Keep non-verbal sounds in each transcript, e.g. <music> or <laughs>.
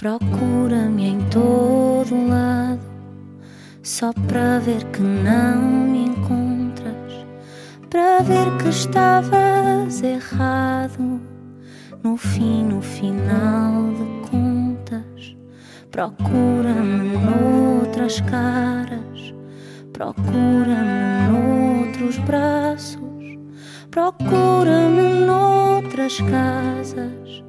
Procura-me em todo lado, só para ver que não me encontras, para ver que estavas errado. No fim, no final de contas, procura-me noutras caras, procura-me noutros braços, procura-me noutras casas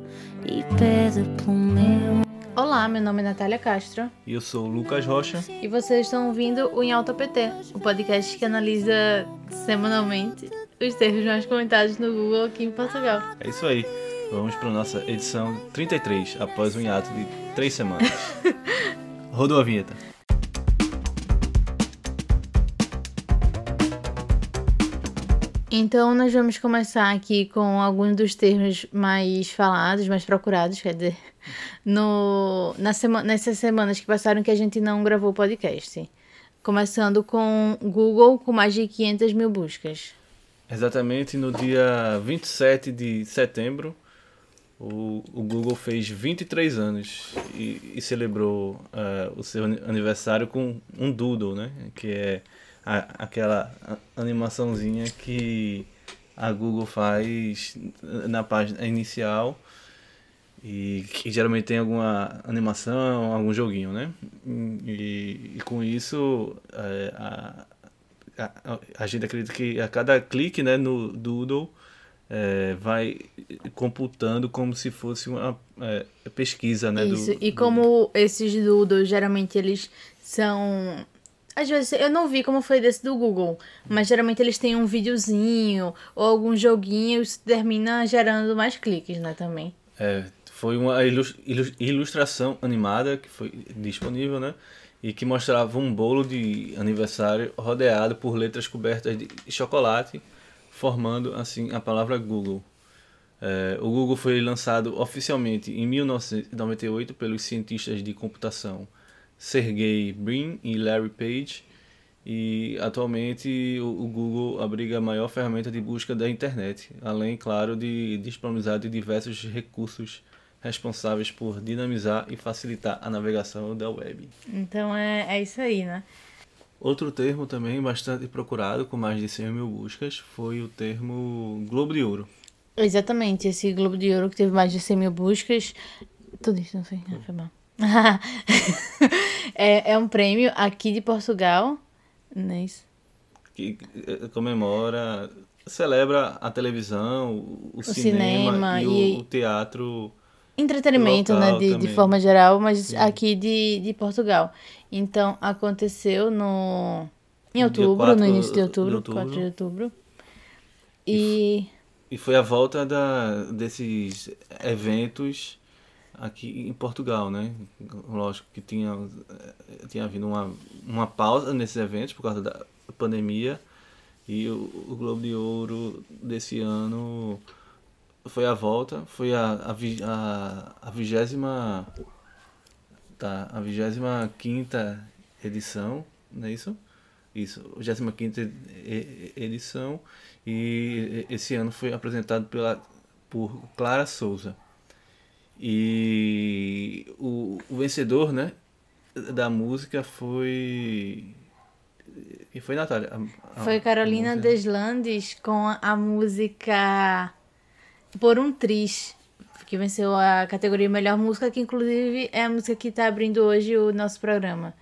e pede pelo meu. Olá, meu nome é Natália Castro E eu sou o Lucas Rocha. e vocês estão ouvindo o Em Alta PT, o podcast que analisa semanalmente os termos mais comentados no Google aqui em Portugal. É isso aí. Vamos para nossa edição 33, após um hiato de três semanas. <laughs> Rodou a vinheta. Então, nós vamos começar aqui com alguns dos termos mais falados, mais procurados, quer dizer, no, na sema, nessas semanas que passaram que a gente não gravou o podcast. Começando com Google, com mais de 500 mil buscas. Exatamente no dia 27 de setembro, o, o Google fez 23 anos e, e celebrou eh, o seu ani- aniversário com um doodle, né? Que é a- aquela animaçãozinha que a Google faz na página inicial e que geralmente tem alguma animação, algum joguinho, né? E, e com isso eh, a, a, a gente acredita que a cada clique né, no Doodle eh, vai computando como se fosse uma eh, pesquisa né, do- Isso, e do- como esses doodles, geralmente eles são... Às vezes, eu não vi como foi desse do Google, mas geralmente eles têm um videozinho ou algum joguinho e isso termina gerando mais cliques, né, também. É, foi uma ilus- ilus- ilustração animada que foi disponível, né? E que mostrava um bolo de aniversário rodeado por letras cobertas de chocolate, formando assim a palavra Google. É, o Google foi lançado oficialmente em 1998 pelos cientistas de computação Sergey Brin e Larry Page. E atualmente o, Google abriga a maior ferramenta de busca da internet, além, claro, de disponibilizar de diversos recursos responsáveis por dinamizar e facilitar a navegação da web. Então é, é isso aí, né? Outro termo também bastante procurado, com mais de 100 mil buscas, foi o termo Globo de Ouro. Exatamente, esse Globo de Ouro que teve mais de 100 mil buscas. Tudo isso, não sei, ah, foi mal. <laughs> é, é um prêmio aqui de Portugal, não é isso? que eh, comemora, celebra a televisão, o, o cinema cinema, e, O, o teatro. Entretenimento, né, de, de forma geral, mas aqui de, de Portugal. Então, aconteceu no... Em outubro, 4 no início de de outubro, outubro. 4 de outubro. E... E foi a volta da, desses eventos aqui em Portugal, né? Lógico que tinha, eh, tinha havido uma, uma pausa nesses eventos por causa da pandemia. E o, o Globo de Ouro desse ano foi a volta, foi a, a, a, vigésima tá, a vigésima quinta edição, não é isso? Isso, 25 e- e- edição e esse ano foi apresentado pela, por Clara Souza. E o, o vencedor, né, da música foi e foi Natália. a- a- Foi Carolina música. Deslandes com a, música Por um Tris, que venceu a categoria Melhor Música, que inclusive é a música que tá abrindo hoje o nosso programa.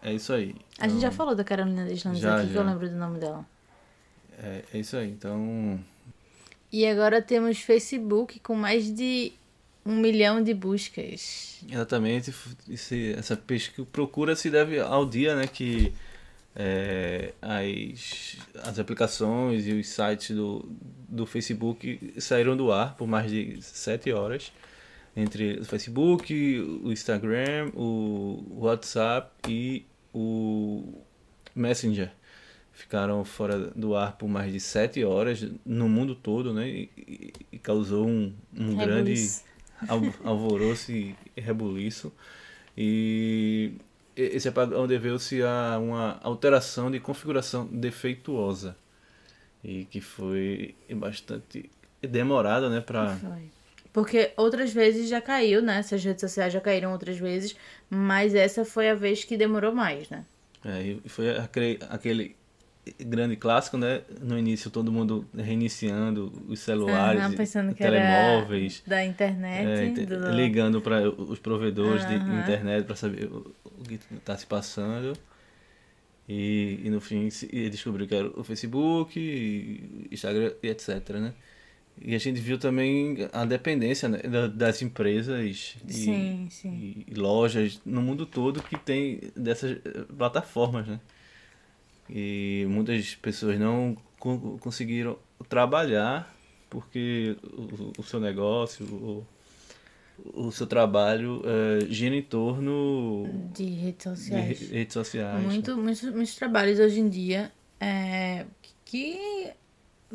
É isso aí. A gente já Então, falou da Carolina Deslandes Já, aqui, que eu já. lembro do nome dela. É, é isso aí. Então, E agora temos Facebook com mais de um milhão de buscas. Exatamente, esse, essa pesquisa procura se deve ao dia né, que é, as, as aplicações e os sites do, do Facebook saíram do ar por mais de sete horas. Entre o Facebook, o Instagram, o WhatsApp e o Messenger. Ficaram fora do ar por mais de sete horas no mundo todo, né? E, e- causou um, um grande alvoroço e rebuliço. E esse apagão deveu-se a uma alteração de configuração defeituosa e que foi bastante demorada, né, para. Porque outras vezes já caiu, né? Essas redes sociais já caíram outras vezes, mas essa foi a vez que demorou mais, né? É, e foi aquele, aquele grande clássico, né? No início todo mundo reiniciando os celulares, que telemóveis, da internet. é, do- ligando para os provedores de Aham. internet para saber o, o que está se passando. E, e no fim se- e descobriu que era o Facebook, Instagram e etc, né? E a gente viu também a dependência né, da- das empresas e, Sim, sim. e- e lojas no mundo todo que tem dessas eh, plataformas, né? E muitas pessoas não con- conseguiram trabalhar porque o, o seu negócio, o, o seu trabalho eh, gira em torno De redes de sociais. re- redes sociais. né? Muito, muitos, muitos trabalhos hoje em dia é, que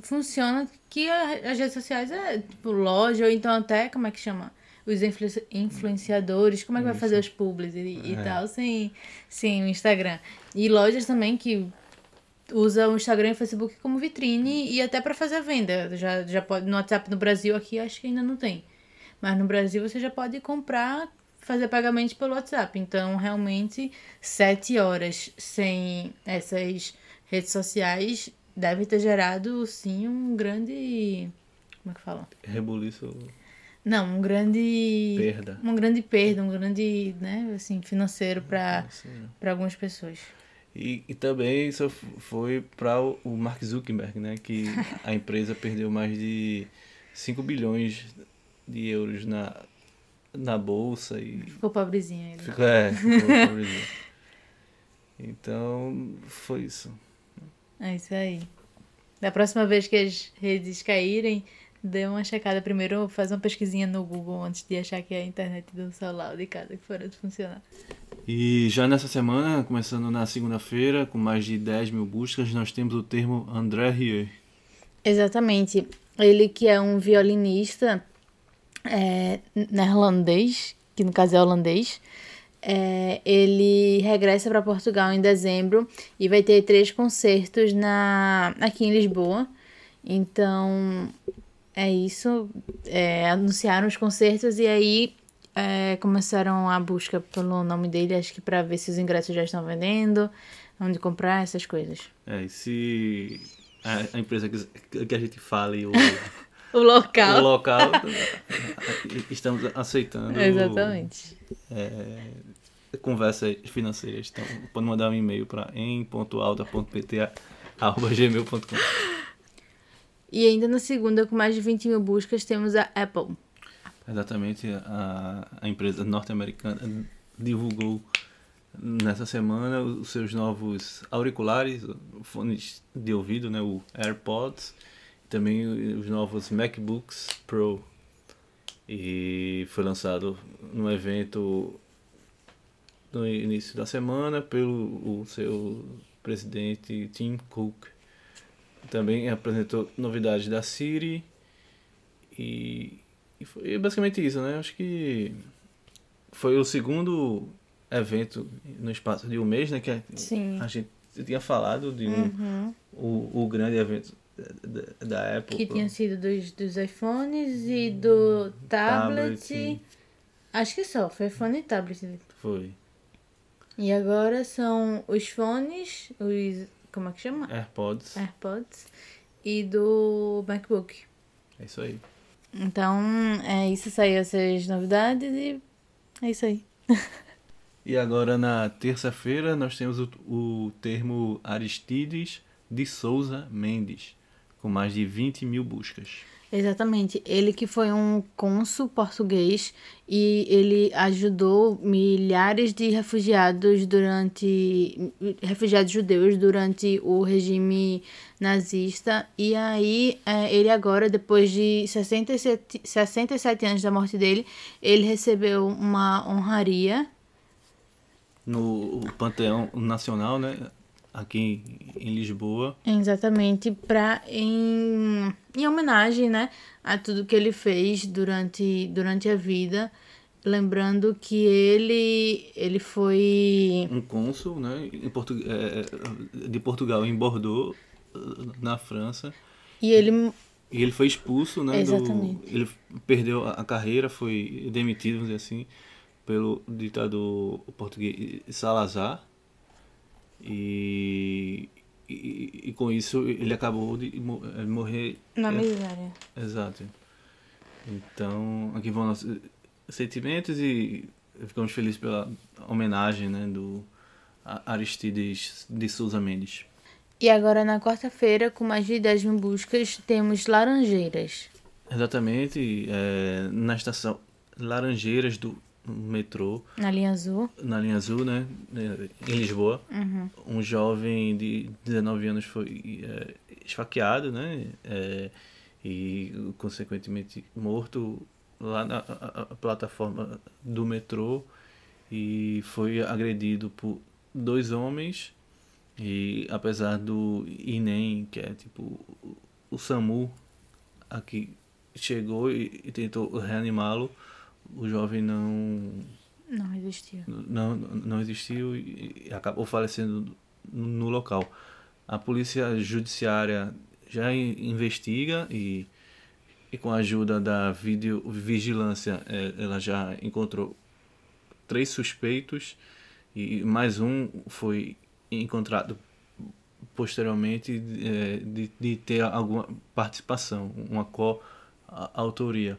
funciona que as redes sociais é tipo loja ou então até como é que chama os influ- influenciadores como é que vai fazer os publis e, e É. tal sem sem o Instagram e lojas também que usa o Instagram e o Facebook como vitrine e até para fazer a venda já já pode no WhatsApp no Brasil aqui acho que ainda não tem mas no Brasil você já pode comprar, fazer pagamentos pelo WhatsApp. Então, realmente, sete horas sem essas redes sociais deve ter gerado, sim, um grande. Como é que fala? Rebuliço, Não, um grande. perda. Uma grande perda, um grande, né, assim, financeiro para para algumas pessoas. E, e também isso foi para o o Mark Zuckerberg, né? Que a <laughs> empresa perdeu mais de 5 bilhões de euros na, na bolsa e Ficou pobrezinho ele. ficou, é, ficou <laughs> pobrezinho. Então, foi isso. É isso aí. Da próxima vez que as redes caírem, dê uma checada primeiro, faz uma pesquisinha no Google antes de achar que é a internet do celular de casa que fora de funcionar. E já nessa semana, começando na segunda-feira, com mais de 10 mil buscas, nós temos o termo André Rieu. Exatamente. Ele que é um violinista é, neerlandês, que no caso é holandês, é, ele regressa para Portugal em dezembro e vai ter três concertos na, aqui em Lisboa. Então, é isso. É, anunciaram os concertos e aí é, começaram a busca pelo nome dele, acho que para ver se os ingressos já estão vendendo, onde comprar, essas coisas. É, e se a, a empresa que, que a gente fale o, <laughs> O local. o local, <laughs> estamos aceitando Exatamente. é, conversas financeiras. Então, pode mandar um e-mail para em.alta.pt.gmail.com E ainda na segunda, com mais de 20 mil buscas, temos a Apple. Exatamente, a, a empresa norte-americana divulgou nessa semana os seus novos auriculares, fones de ouvido, né, o AirPods, e também os novos MacBooks Pro. E foi lançado no evento no início da semana pelo o seu presidente Tim Cook. Também apresentou novidades da Siri e, e foi basicamente isso, né? Acho que foi o segundo evento no espaço de um mês, né? Que Sim. a gente tinha falado de um, Uhum. o, o grande evento da, da Apple. Que tinha sido dos, dos iPhones e do tablet. Tablet. Acho que só, foi iPhone e tablet. Foi. E agora são os fones, os. Como é que chama? AirPods. AirPods. E do MacBook. É isso aí. Então, é isso, saiu essas novidades e é isso aí. <laughs> E agora na terça-feira nós temos o, o termo Aristides de Souza Mendes, com mais de 20 mil buscas. Exatamente. Ele que foi um cônsul português e ele ajudou milhares de refugiados durante refugiados judeus durante o regime nazista e aí é, ele agora depois de 67, 67 anos da morte dele ele recebeu uma honraria No Panteão Nacional, né? Aqui em Lisboa. Exatamente, pra, em, em homenagem, né, a tudo que ele fez durante, durante a vida. Lembrando que ele, ele foi. Um cônsul, né? Em Portu é, de Portugal em Bordeaux, na França. E ele E ele foi expulso, né? do- Exatamente. ele perdeu a a carreira, foi demitido, vamos dizer assim, pelo ditador português Salazar. E, e, e com isso ele acabou de eh, morrer. Na é, miséria. Exato. Então, aqui vão nossos sentimentos e ficamos felizes pela homenagem né, do Aristides de Souza Mendes. E agora na quarta-feira, com mais de 10 mil buscas, temos Laranjeiras. Exatamente, é, na estação Laranjeiras do metrô, Na linha azul. na linha azul, né, é, em Lisboa, Uhum. um jovem de 19 anos foi é, esfaqueado, né, é, e consequentemente morto lá na a- a- plataforma do metrô. E foi agredido por dois homens. E apesar do INEM, que é tipo o- o SAMU aqui chegou e, e tentou reanimá-lo, o jovem não Não resistiu. não, não existiu e acabou falecendo no, local. A polícia judiciária já in- investiga e, e com a ajuda da videovigilância eh, ela já encontrou três suspeitos e mais um foi encontrado posteriormente eh, de, de ter alguma participação, uma co-autoria.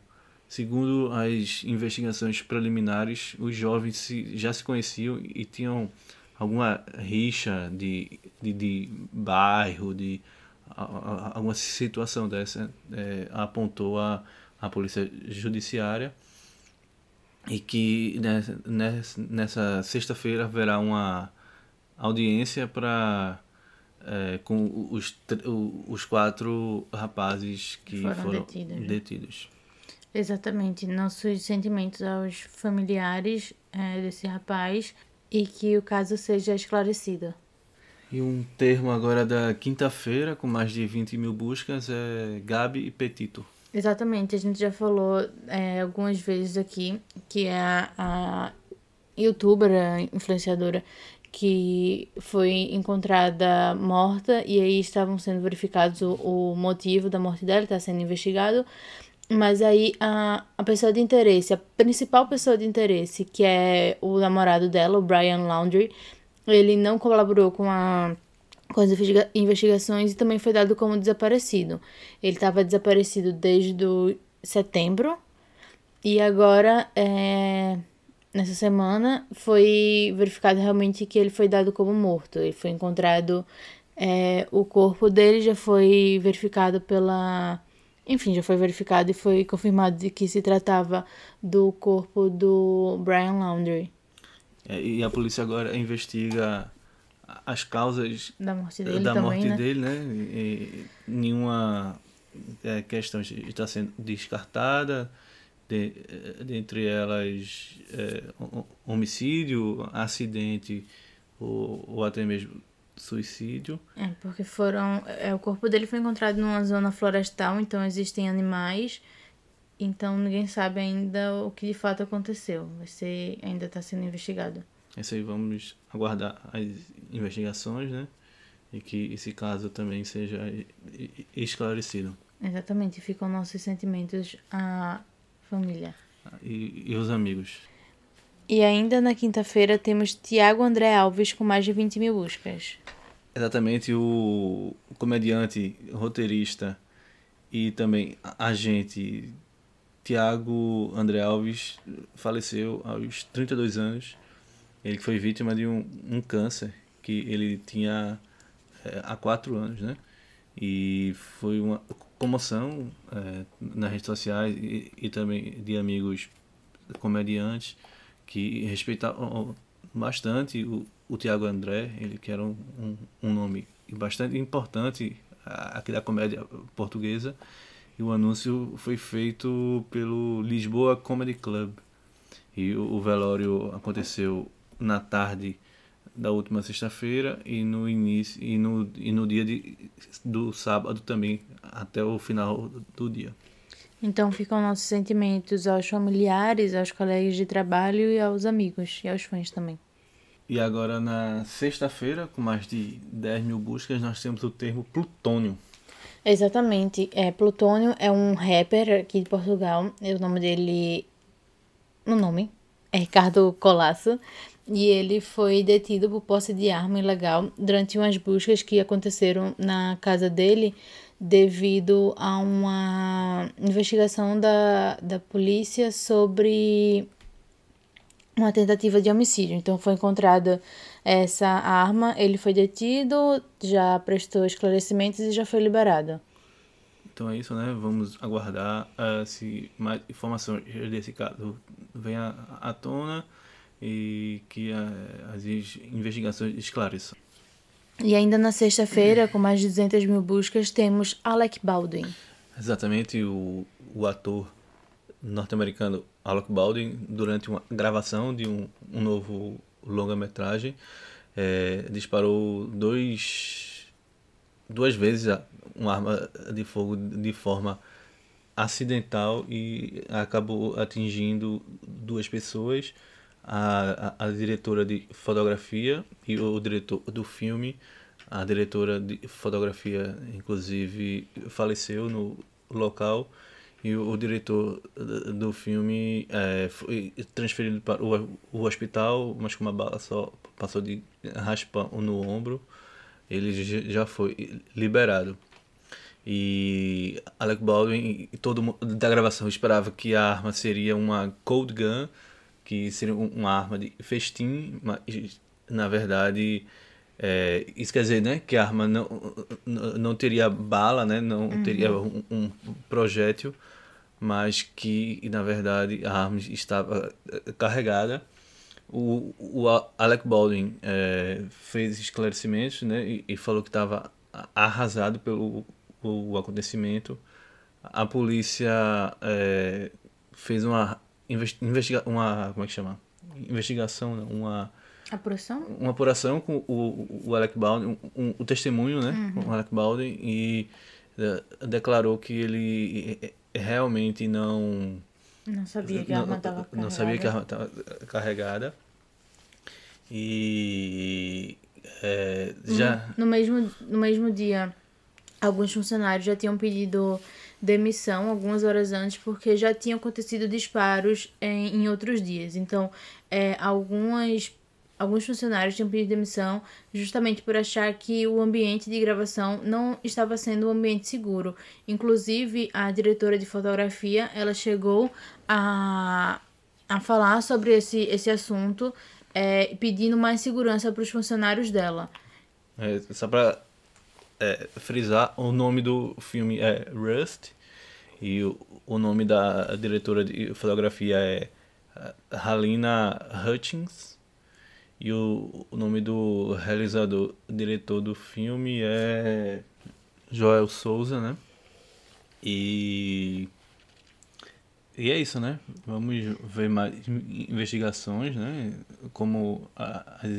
Segundo as investigações preliminares, os jovens se, já se conheciam e tinham alguma rixa de, de, de bairro, de a- a- alguma situação dessa, eh, apontou a, a polícia judiciária e que nessa, nessa, sexta-feira haverá uma audiência para com os, os quatro rapazes que Foram foram, detidos, detidos. Exatamente. Nossos sentimentos aos familiares eh, desse rapaz e que o caso seja esclarecido. E um termo agora da quinta-feira, com mais de 20 mil buscas, é Gabi e Petito. Exatamente, a gente já falou é, algumas vezes aqui que é a, a youtuber, a influenciadora, que foi encontrada morta e aí estavam sendo verificados o, o motivo da morte dela, está sendo investigado. Mas aí a, a pessoa de interesse, a principal pessoa de interesse, que é o namorado dela, o Brian Laundrie, ele não colaborou com a com as investiga- investigações e também foi dado como desaparecido. Ele estava desaparecido desde setembro e agora, é, nessa semana, foi verificado realmente que ele foi dado como morto. Ele foi encontrado, é, o corpo dele já foi verificado pela. Enfim, já foi verificado e foi confirmado de que se tratava do corpo do Brian Laundrie, É, e a polícia agora investiga as causas da morte dele da também, morte né? dele, né? E nenhuma é, questão está sendo descartada, de, eh, dentre elas é, ho- homicídio, acidente ou, ou até mesmo suicídio. É, porque foram. É, o corpo dele foi encontrado numa zona florestal, então existem animais. Então ninguém sabe ainda o que de fato aconteceu. Vai ser. ainda está sendo investigado. Esse aí vamos aguardar as investigações, né? E que esse caso também seja esclarecido. Exatamente, ficam nossos sentimentos à família. E, e os amigos. E ainda na quinta-feira temos Tiago André Alves com mais de 20 mil buscas. Exatamente o comediante, roteirista e também agente Tiago André Alves faleceu aos 32 anos. Ele foi vítima de um, um câncer que ele tinha eh, há quatro anos, né? E foi uma comoção eh, nas redes sociais e, e também de amigos comediantes que respeitavam bastante o, o Tiago André, ele que era um, um, um nome bastante importante aqui da comédia portuguesa. E o anúncio foi feito pelo Lisboa Comedy Club. E o, o velório aconteceu na tarde da última sexta-feira e no início e no, e no dia de, do sábado também até o final do dia. Então ficam nossos sentimentos aos familiares, aos colegas de trabalho e aos amigos e aos fãs também. E agora na sexta-feira, com mais de 10 mil buscas, nós temos o termo plutônio. Exatamente. É, Plutônio é um rapper aqui de Portugal. O nome dele. O nome é Ricardo Colasso. E ele foi detido por posse de arma ilegal durante umas buscas que aconteceram na casa dele devido a uma investigação da, da polícia sobre uma tentativa de homicídio. Então foi encontrada essa arma, ele foi detido, já prestou esclarecimentos e já foi liberado. Então é isso, né? Vamos aguardar uh, se mais informações desse caso venham à tona e que uh, as investigações esclareçam. E ainda na sexta-feira, com mais de 200 mil buscas, temos Alec Baldwin. Exatamente, o, o ator norte-americano Alec Baldwin, durante uma gravação de um, um novo longa-metragem, é, disparou dois, duas vezes uma arma de fogo de forma acidental e acabou atingindo duas pessoas, a, a, diretora de fotografia e o diretor do filme. A diretora de fotografia, inclusive, faleceu no local e o, o diretor do filme é, foi transferido para o, o hospital, mas com uma bala só passou de raspão no ombro, ele já foi liberado. E Alec Baldwin todo mundo da gravação esperava que a arma seria uma cold gun, que seria uma arma de festim, mas na verdade é, isso quer dizer né, que a arma não, não teria bala, né, não uhum. teria um, um projétil, mas que na verdade a arma estava eh, carregada. O, o Alec Baldwin é, fez esclarecimentos né, e, e falou que estava arrasado pelo o acontecimento. A polícia é, fez uma investiga uma como é que chama investigação uma apuração uma apuração com o, o Alec Baldwin um, um, o testemunho né uhum. com o Alec Baldwin e uh, declarou que ele realmente não não sabia que a arma estava carregada. Não sabia que a arma estava carregada. E é, já. No, no, mesmo, no mesmo dia, alguns funcionários já tinham pedido demissão algumas horas antes porque já tinham acontecido disparos em, em outros dias. Então, é, algumas Alguns funcionários tinham pedido demissão justamente por achar que o ambiente de gravação não estava sendo um ambiente seguro. Inclusive, a diretora de fotografia, ela chegou a, a falar sobre esse, esse assunto, é, pedindo mais segurança para os funcionários dela. É, só para é, frisar, o nome do filme é Rust e o, o nome da diretora de fotografia é Halina Hutchins. E o, o nome do realizador, diretor do filme é Joel Souza, né? E e é isso, né? Vamos ver mais investigações, né? Como as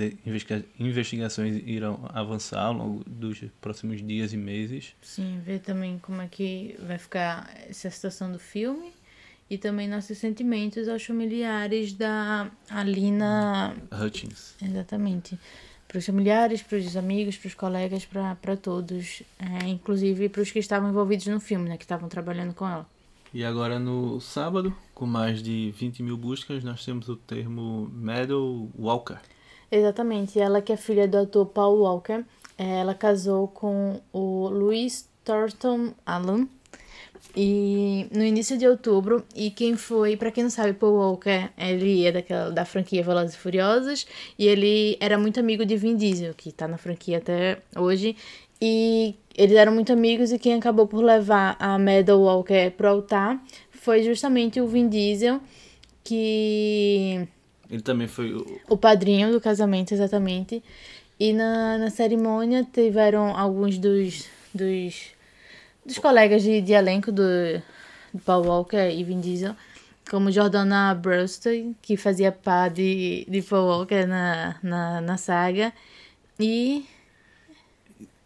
investigações irão avançar ao longo dos próximos dias e meses. Sim, ver também como é que vai ficar essa situação do filme e também nossos sentimentos aos familiares da Alina Hutchins. Exatamente. Para os familiares, para os amigos, para os colegas, para todos, é, inclusive para os que estavam envolvidos no filme, né, que estavam trabalhando com ela. E agora no sábado, com mais de 20 mil buscas, nós temos o termo Meadow Walker. Exatamente, ela que é filha do ator Paul Walker, é, ela casou com o Louis Thornton Allen, e no início de outubro, e quem foi, para quem não sabe, Paul Walker, ele é daquela da franquia Velozes e Furiosos, e ele era muito amigo de Vin Diesel, que tá na franquia até hoje, e eles eram muito amigos e quem acabou por levar a Meadow Walker pro altar foi justamente o Vin Diesel, que ele também foi o, o padrinho do casamento, exatamente. E na, na cerimônia tiveram alguns dos, dos dos colegas de, de elenco do, do Paul Walker e Vin Diesel, como Jordana Brewster, que fazia pá de, de Paul Walker na, na, na saga. E.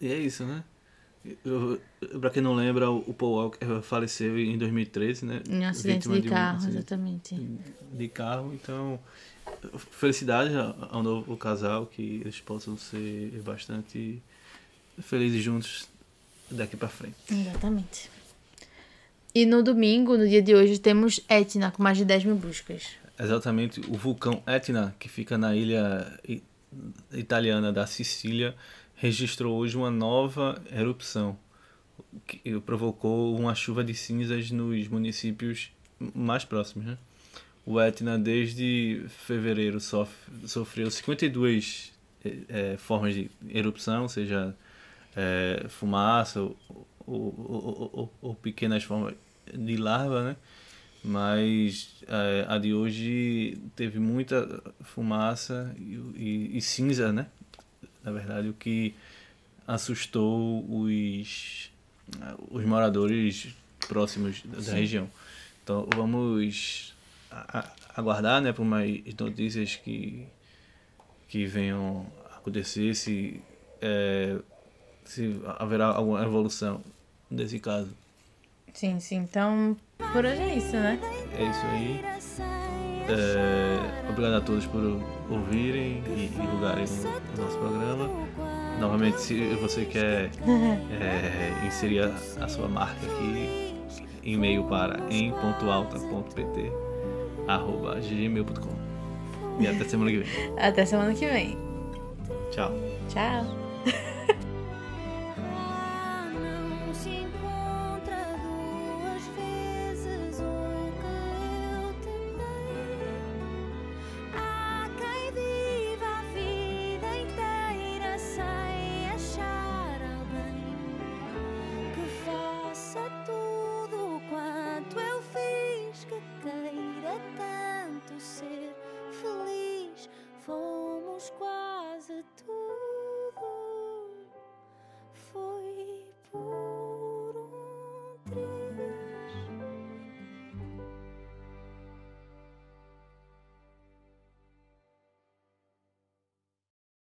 E é isso, né? Eu, pra quem não lembra, o Paul Walker faleceu em 2013, né? Em um acidente de, de carro, um, exatamente. De carro, então. Felicidade ao novo casal, que eles possam ser bastante felizes juntos daqui para frente. Exatamente. E no domingo, no dia de hoje, temos Etna com mais de 10 mil buscas. Exatamente, o vulcão Etna, que fica na ilha italiana da Sicília, registrou hoje uma nova erupção, que provocou uma chuva de cinzas nos municípios mais próximos. Né? O Etna, desde fevereiro, sof sofreu 52 é, formas de erupção, seja é, fumaça ou, ou, ou, ou, pequenas formas de larva, né? Mas é, a de hoje teve muita fumaça e, e, e, cinza, né? Na verdade, o que assustou os, os moradores próximos da Sim. região. Então vamos aguardar né, por mais notícias que, que venham acontecer, se, é, se haverá alguma evolução desse caso. Sim, sim. Então, por hoje é isso, né? É isso aí. É, obrigado a todos por ouvirem e divulgarem o, nosso programa. Novamente, se você quer é, inserir a, a, sua marca aqui, e-mail para em.alta.pt arroba gmail.com e até semana que vem. Até semana que vem. Tchau. Tchau.